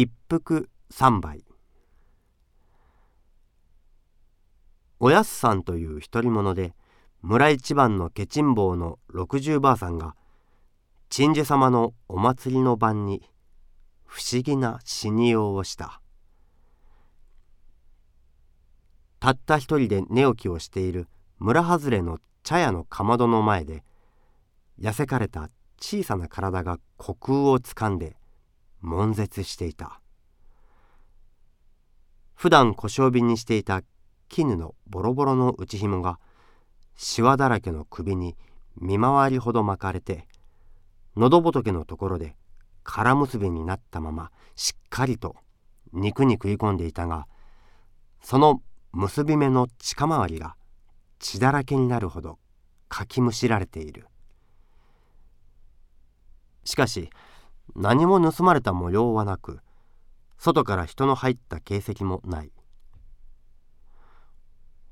一服三杯。おやすさんという独り者で村一番のケチン坊の六十ばあさんが鎮守様のお祭りの晩に不思議な死にようをした。たった一人で寝起きをしている村外れの茶屋のかまどの前で痩せかれた小さな体が虚空をつかんで悶絶していた。普段小性瓶にしていた絹のボロボロの内紐がしわだらけの首に見回りほど巻かれて喉仏のところで空結びになったまましっかりと肉に食い込んでいたがその結び目の地下周りが血だらけになるほどかきむしられている。しかし何も盗まれた模様はなく外から人の入った形跡もない。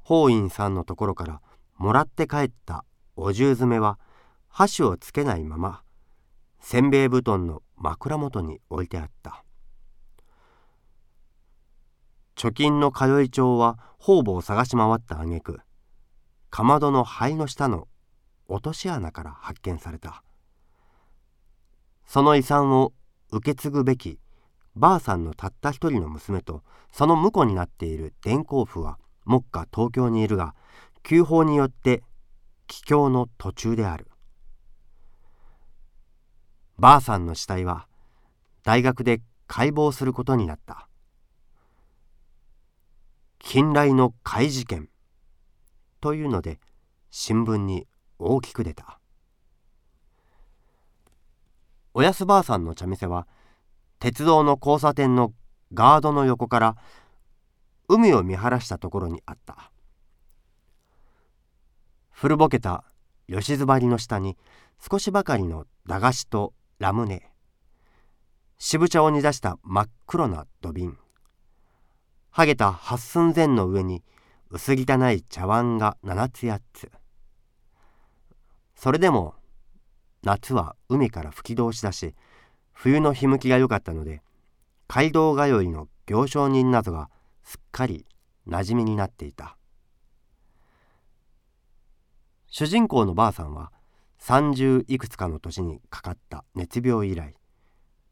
法院さんのところからもらって帰ったお重詰めは箸をつけないまませんべい布団の枕元に置いてあった。貯金の通い帳は方々を探し回った挙句かまどの灰の下の落とし穴から発見された。その遺産を受け継ぐべきばあさんのたった一人の娘とその婿になっている伝行婦は目下東京にいるが旧法によって帰郷の途中である。ばあさんの死体は大学で解剖することになった。近来の怪事件というので新聞に大きく出た。おやすばあさんの茶店は鉄道の交差点のガードの横から海を見晴らしたところにあった。古ぼけた吉ずばりの下に少しばかりの駄菓子とラムネ。渋茶を煮出した真っ黒な土瓶。はげた八寸前の上に薄汚い茶碗が七つ八つ。それでも夏は海から吹き通しだし冬の日向きが良かったので街道通いの行商人などがすっかり馴染みになっていた。主人公のばあさんは30いくつかの年にかかった熱病以来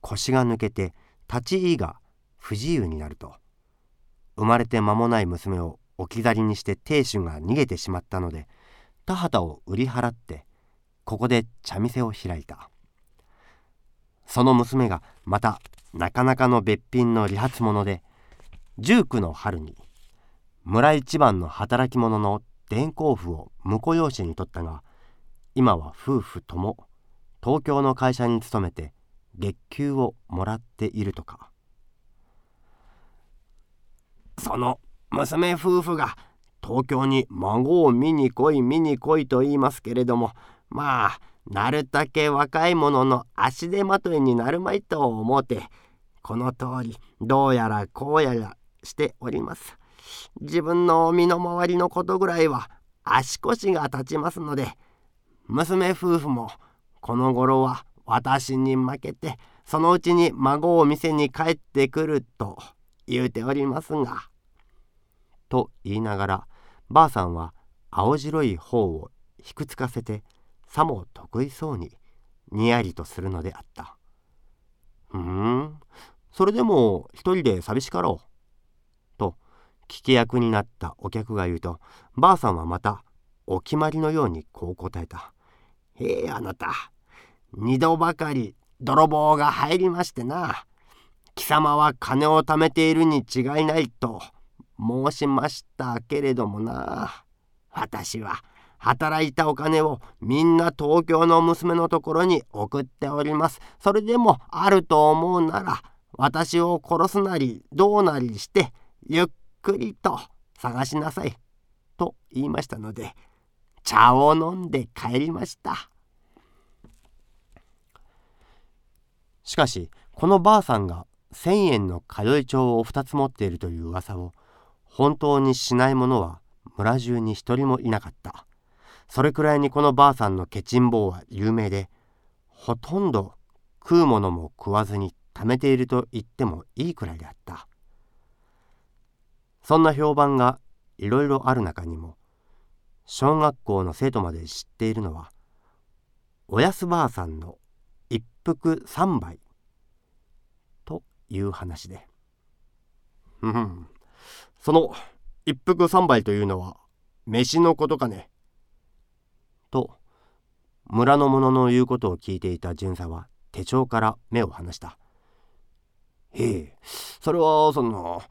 腰が抜けて立ち居が不自由になると生まれて間もない娘を置き去りにして亭主が逃げてしまったので田畑を売り払ってここで茶店を開いた。その娘がまたなかなかのべっぴんの理髪者で19の春に村一番の働き者の伝行婦を婿養子に取ったが今は夫婦とも東京の会社に勤めて月給をもらっているとか。その娘夫婦が東京に孫を見に来い見に来いと言いますけれどもまあなるたけ若い者の足手まといになるまいと思うてこの通りどうやらこうやらしております自分の身の回りのことぐらいは足腰が立ちますので娘夫婦もこの頃は私に負けてそのうちに孫を店に帰ってくると言うておりますが。と言いながらばあさんは青白い方をひくつかせてさも得意そうににやりとするのであった。ふん。それでも一人で寂しかろう。と聞き役になったお客が言うとばあさんはまたお決まりのようにこう答えた「へえあなた。二度ばかり泥棒が入りましてな。貴様は金を貯めているに違いないと申しましたけれどもな。私は働いたお金をみんな東京の娘のところに送っております。それでもあると思うなら私を殺すなりどうなりしてゆっくりと探しなさい。と言いましたので茶を飲んで帰りました。しかしこのばあさんが1,000円の通い帳を2つ持っているという噂を本当にしない者は村中に一人もいなかった。それくらいにこのばあさんのケチン坊は有名でほとんど食うものも食わずに貯めていると言ってもいいくらいであった。そんな評判がいろいろある中にも小学校の生徒まで知っているのはおやすばあさんの一服三杯という話で。うん。その一服三杯というのは飯のことかね。と村の者の言うことを聞いていた巡査は手帳から目を離した。へえそれはその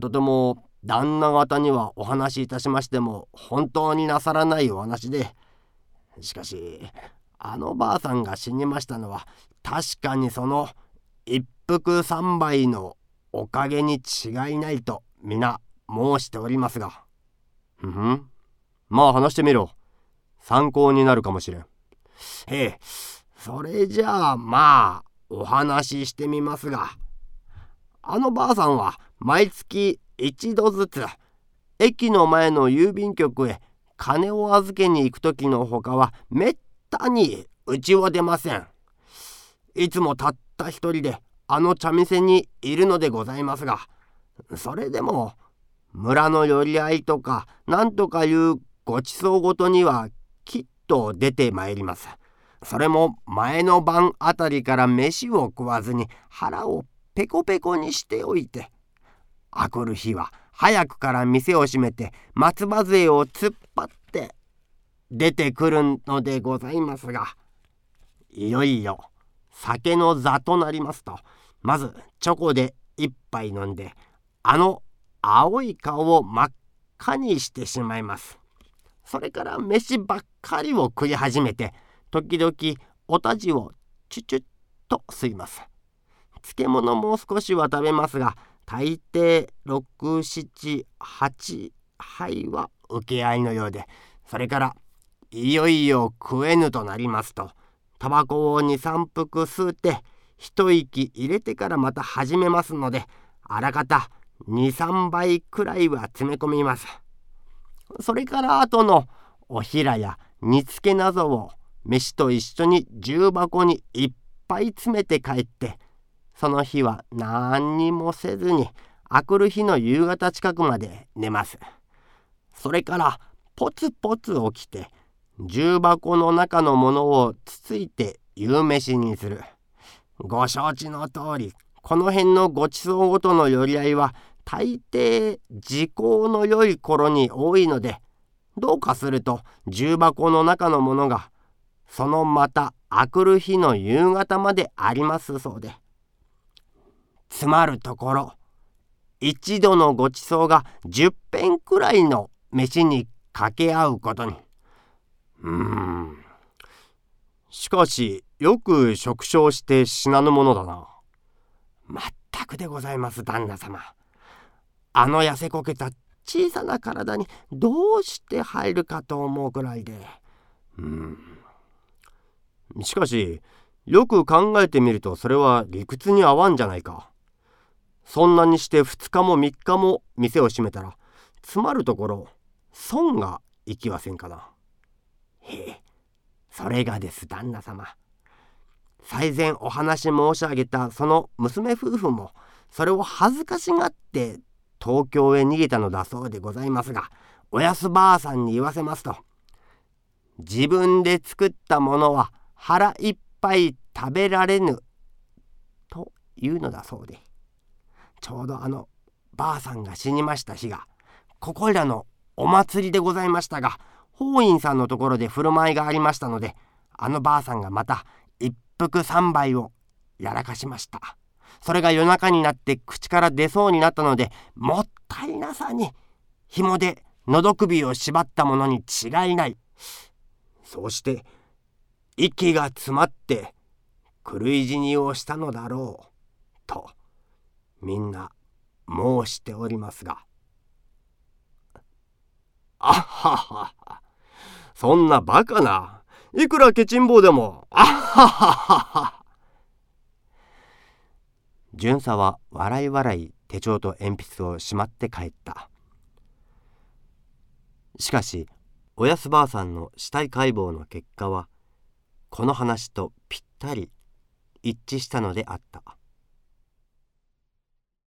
とても旦那方にはお話しいたしましても本当になさらないお話で。しかしあのばあさんが死にましたのは確かにその一服三杯のおかげに違いないと皆申しておりますが。ふん。まあ話してみろ。参考になるかもしれんええそれじゃあまあお話ししてみますがあのばあさんは毎月一度ずつ駅の前の郵便局へ金を預けに行く時のほかはめったにうちを出ません。いつもたった一人であの茶店にいるのでございますがそれでも村の寄り合いとか何とかいうごちそうごとにはと出てまいります。それも前の晩あたりから飯を食わずに腹をペコペコにしておいてあくる日は早くから店を閉めて松葉杖を突っ張って出てくるのでございますがいよいよ酒の座となりますとまずチョコで一杯飲んであの青い顔を真っ赤にしてしまいますそれから飯ばっかりを食い始めて時々おたじをチュチュッと吸います。漬物も少しは食べますが大抵678杯は受け合いのようでそれからいよいよ食えぬとなりますとタバコを23服吸うて一息入れてからまた始めますのであらかた23倍くらいは詰め込みます。それから後のおひらや煮つけなどを飯と一緒に重箱にいっぱい詰めて帰ってその日は何にもせずにあくる日の夕方近くまで寝ます。それからポツポツ起きて重箱の中のものをつついて夕飯にする。ご承知の通りこの辺のごちそうごとの寄り合いは大抵時効の良い頃に多いのでどうかすると重箱の中のものがそのまたあくる日の夕方までありますそうで。つまるところ一度のごちそうが10編くらいの飯に掛け合うことに。うーん。しかしよく食傷して死なぬものだな。まったくでございます旦那様。あの痩せこけた小さな体にどうして入るかと思うくらいでうんしかしよく考えてみるとそれは理屈に合わんじゃないか。そんなにして2日も3日も店を閉めたらつまるところ損がいきませんかな。へえそれがです旦那様最前お話申し上げたその娘夫婦もそれを恥ずかしがって東京へ逃げたのだそうでございますがおやすばあさんに言わせますと自分で作ったものは腹いっぱい食べられぬというのだそうでちょうどあのばあさんが死にました日がここいらのお祭りでございましたが法院さんのところで振る舞いがありましたのであのばあさんがまた一服三杯をやらかしました。それが夜中になって口から出そうになったのでもったいなさに紐で喉首を縛ったものに違いない。そうして息が詰まって狂い死にをしたのだろう。とみんな申しておりますが。あっははは。そんなバカないくらケチンボウでも。あっはははは。巡査は笑い笑い手帳と鉛筆をしまって帰った。しかしおやすばあさんの死体解剖の結果はこの話とぴったり一致したのであった。